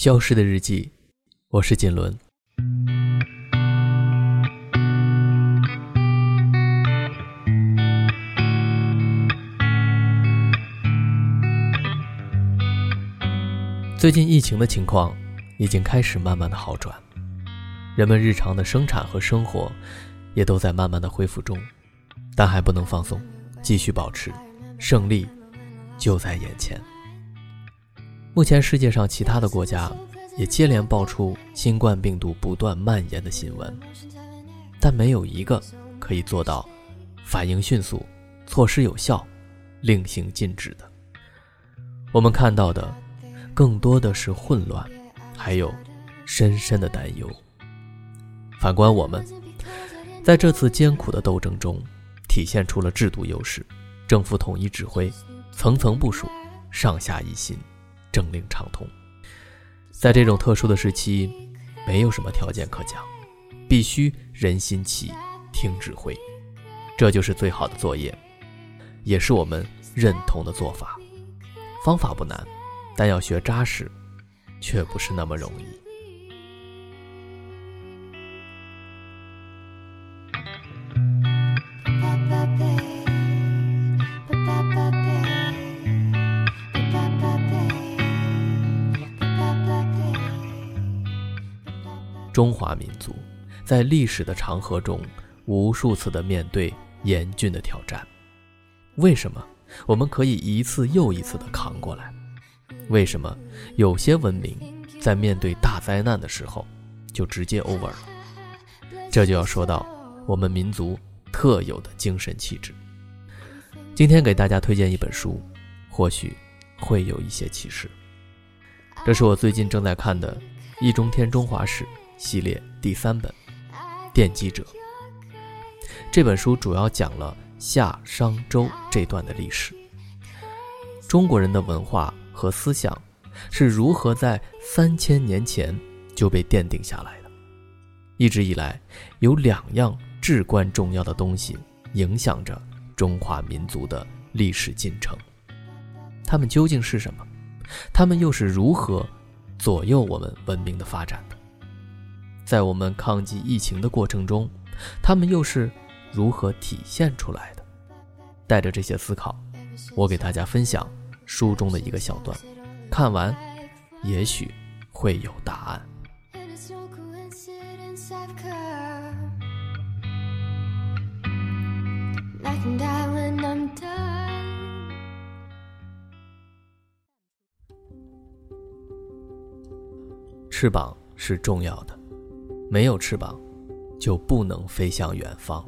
消失的日记，我是锦纶。最近疫情的情况已经开始慢慢的好转，人们日常的生产和生活也都在慢慢的恢复中，但还不能放松，继续保持，胜利就在眼前。目前世界上其他的国家也接连爆出新冠病毒不断蔓延的新闻，但没有一个可以做到反应迅速、措施有效、令行禁止的。我们看到的更多的是混乱，还有深深的担忧。反观我们，在这次艰苦的斗争中，体现出了制度优势，政府统一指挥，层层部署，上下一心。政令畅通，在这种特殊的时期，没有什么条件可讲，必须人心齐，听指挥，这就是最好的作业，也是我们认同的做法。方法不难，但要学扎实，却不是那么容易。中华民族在历史的长河中，无数次的面对严峻的挑战。为什么我们可以一次又一次的扛过来？为什么有些文明在面对大灾难的时候就直接 over 了？这就要说到我们民族特有的精神气质。今天给大家推荐一本书，或许会有一些启示。这是我最近正在看的《易中天中华史》。系列第三本《奠基者》这本书主要讲了夏商周这段的历史，中国人的文化和思想是如何在三千年前就被奠定下来的。一直以来，有两样至关重要的东西影响着中华民族的历史进程，它们究竟是什么？它们又是如何左右我们文明的发展的？在我们抗击疫情的过程中，他们又是如何体现出来的？带着这些思考，我给大家分享书中的一个小段，看完也许会有答案。翅膀是重要的。没有翅膀，就不能飞向远方。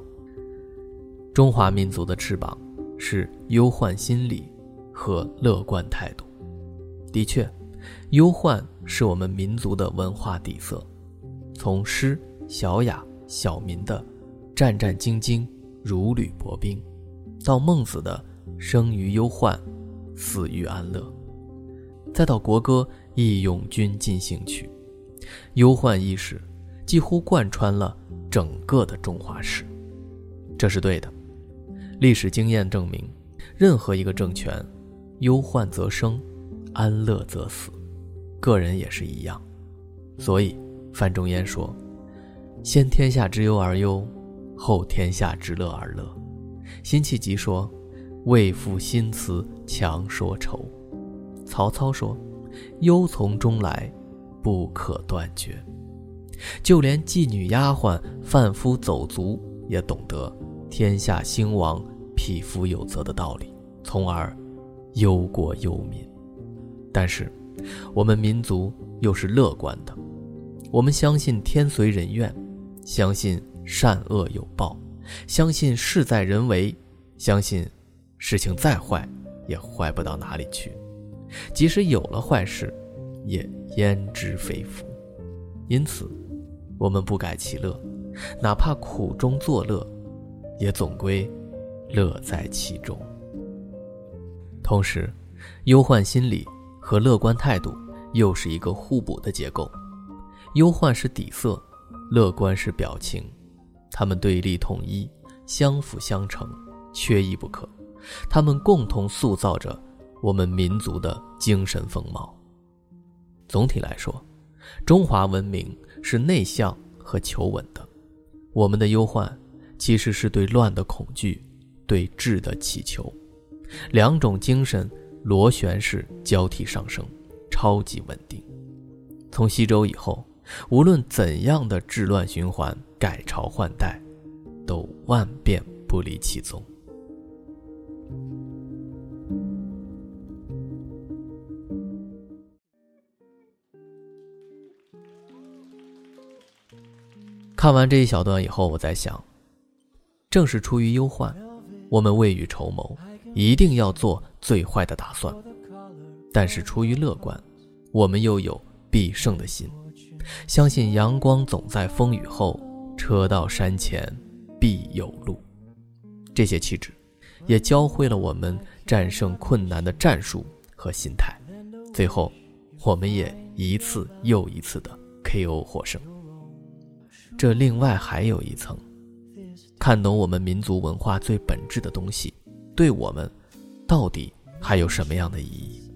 中华民族的翅膀是忧患心理和乐观态度。的确，忧患是我们民族的文化底色。从诗小雅小民的战战兢兢、如履薄冰，到孟子的生于忧患，死于安乐，再到国歌《义勇军进行曲》，忧患意识。几乎贯穿了整个的中华史，这是对的。历史经验证明，任何一个政权，忧患则生，安乐则死，个人也是一样。所以范仲淹说：“先天下之忧而忧，后天下之乐而乐。”辛弃疾说：“为赋新词强说愁。”曹操说：“忧从中来，不可断绝。”就连妓女、丫鬟、贩夫走卒也懂得“天下兴亡，匹夫有责”的道理，从而忧国忧民。但是，我们民族又是乐观的，我们相信天随人愿，相信善恶有报，相信事在人为，相信事情再坏也坏不到哪里去，即使有了坏事，也焉知非福。因此。我们不改其乐，哪怕苦中作乐，也总归乐在其中。同时，忧患心理和乐观态度又是一个互补的结构。忧患是底色，乐观是表情，它们对立统一，相辅相成，缺一不可。它们共同塑造着我们民族的精神风貌。总体来说，中华文明是内向和求稳的。我们的忧患，其实是对乱的恐惧，对治的祈求。两种精神螺旋式交替上升，超级稳定。从西周以后，无论怎样的治乱循环、改朝换代，都万变不离其宗。看完这一小段以后，我在想，正是出于忧患，我们未雨绸缪，一定要做最坏的打算；但是出于乐观，我们又有必胜的心，相信阳光总在风雨后，车到山前必有路。这些气质，也教会了我们战胜困难的战术和心态。最后，我们也一次又一次的 KO 获胜。这另外还有一层，看懂我们民族文化最本质的东西，对我们到底还有什么样的意义？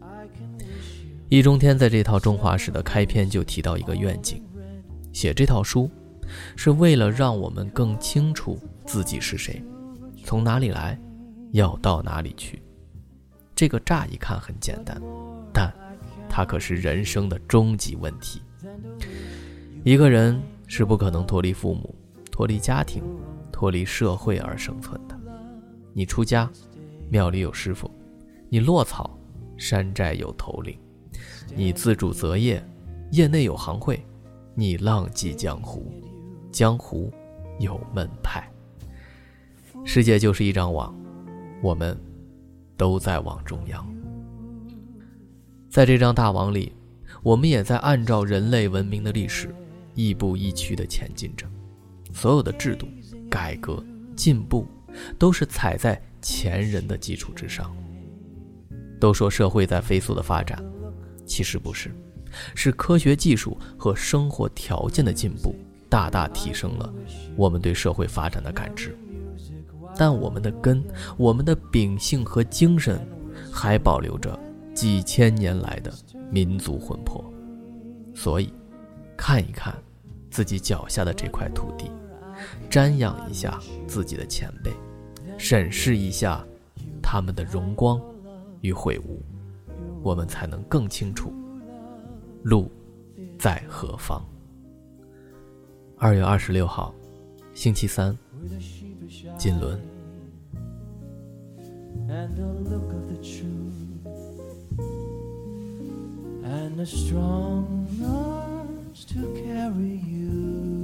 易中天在这套中华史的开篇就提到一个愿景：写这套书，是为了让我们更清楚自己是谁，从哪里来，要到哪里去。这个乍一看很简单，但它可是人生的终极问题。一个人。是不可能脱离父母、脱离家庭、脱离社会而生存的。你出家，庙里有师傅；你落草，山寨有头领；你自主择业，业内有行会；你浪迹江湖，江湖有门派。世界就是一张网，我们都在网中央。在这张大网里，我们也在按照人类文明的历史。亦步亦趋地前进着，所有的制度、改革、进步，都是踩在前人的基础之上。都说社会在飞速的发展，其实不是，是科学技术和生活条件的进步，大大提升了我们对社会发展的感知。但我们的根、我们的秉性和精神，还保留着几千年来的民族魂魄。所以，看一看。自己脚下的这块土地，瞻仰一下自己的前辈，审视一下他们的荣光与悔悟，我们才能更清楚路在何方。二月二十六号，星期三，锦纶。And to carry you.